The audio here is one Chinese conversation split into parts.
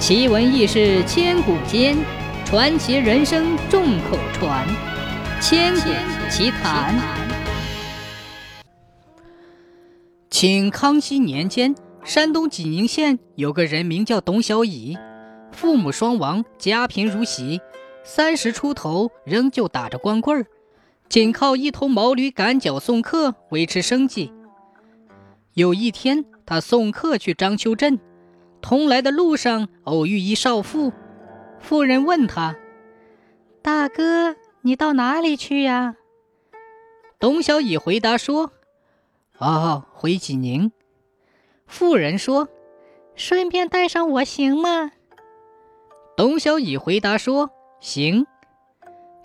奇闻异事千古间，传奇人生众口传。千古奇谈。清康熙年间，山东济宁县有个人名叫董小乙，父母双亡，家贫如洗，三十出头仍旧打着光棍儿，仅靠一头毛驴赶脚送客维持生计。有一天，他送客去章丘镇。同来的路上，偶遇一少妇。妇人问他：“大哥，你到哪里去呀？”董小乙回答说：“哦，回济宁。”妇人说：“顺便带上我行吗？”董小乙回答说：“行。”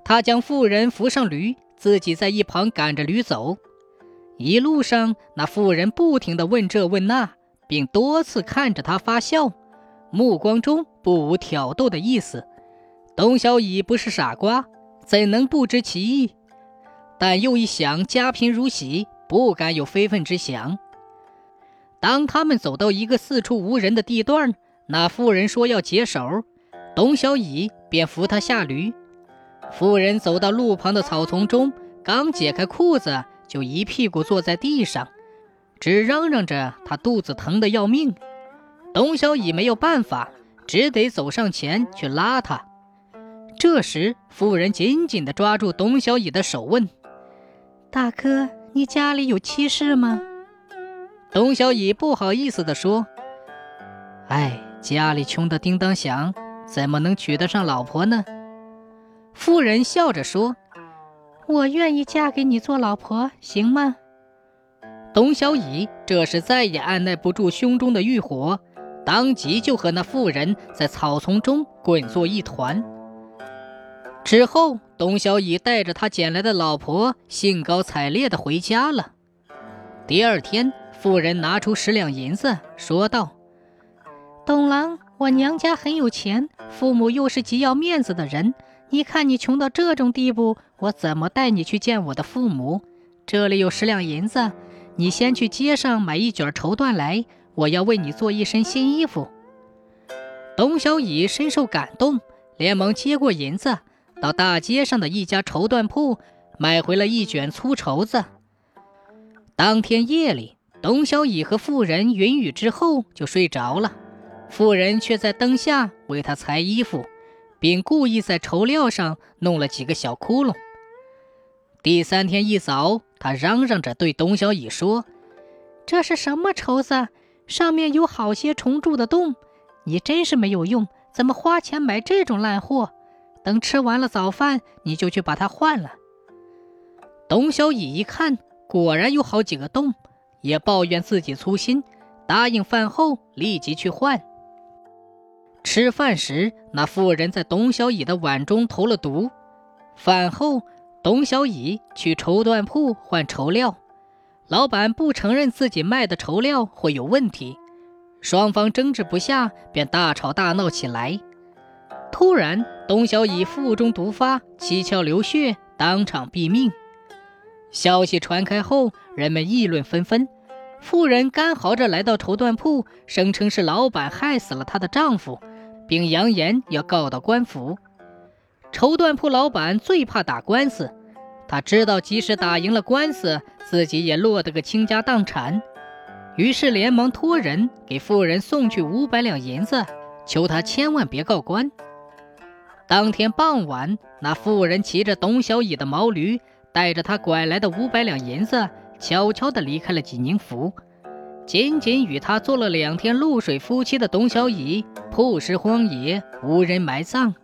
他将妇人扶上驴，自己在一旁赶着驴走。一路上，那妇人不停地问这问那。并多次看着他发笑，目光中不无挑逗的意思。董小乙不是傻瓜，怎能不知其意？但又一想，家贫如洗，不敢有非分之想。当他们走到一个四处无人的地段，那妇人说要解手，董小乙便扶她下驴。妇人走到路旁的草丛中，刚解开裤子，就一屁股坐在地上。只嚷嚷着他肚子疼得要命，董小乙没有办法，只得走上前去拉他。这时，妇人紧紧地抓住董小乙的手，问：“大哥，你家里有妻室吗？”董小乙不好意思地说：“哎，家里穷得叮当响，怎么能娶得上老婆呢？”妇人笑着说：“我愿意嫁给你做老婆，行吗？”董小乙这时再也按耐不住胸中的欲火，当即就和那妇人在草丛中滚作一团。之后，董小乙带着他捡来的老婆，兴高采烈地回家了。第二天，妇人拿出十两银子，说道：“董郎，我娘家很有钱，父母又是极要面子的人。你看你穷到这种地步，我怎么带你去见我的父母？这里有十两银子。”你先去街上买一卷绸缎来，我要为你做一身新衣服。董小乙深受感动，连忙接过银子，到大街上的一家绸缎铺买回了一卷粗绸子。当天夜里，董小乙和妇人云雨之后就睡着了，妇人却在灯下为他裁衣服，并故意在绸料上弄了几个小窟窿。第三天一早。他嚷嚷着对董小乙说：“这是什么绸子？上面有好些虫蛀的洞。你真是没有用，怎么花钱买这种烂货？等吃完了早饭，你就去把它换了。”董小乙一看，果然有好几个洞，也抱怨自己粗心，答应饭后立即去换。吃饭时，那妇人在董小乙的碗中投了毒。饭后。董小乙去绸缎铺换绸料，老板不承认自己卖的绸料会有问题，双方争执不下，便大吵大闹起来。突然，董小乙腹中毒发，七窍流血，当场毙命。消息传开后，人们议论纷纷。妇人干嚎着来到绸缎铺，声称是老板害死了她的丈夫，并扬言要告到官府。绸缎铺老板最怕打官司，他知道即使打赢了官司，自己也落得个倾家荡产，于是连忙托人给妇人送去五百两银子，求他千万别告官。当天傍晚，那妇人骑着董小乙的毛驴，带着他拐来的五百两银子，悄悄地离开了济宁府。仅仅与他做了两天露水夫妻的董小乙，曝尸荒野，无人埋葬。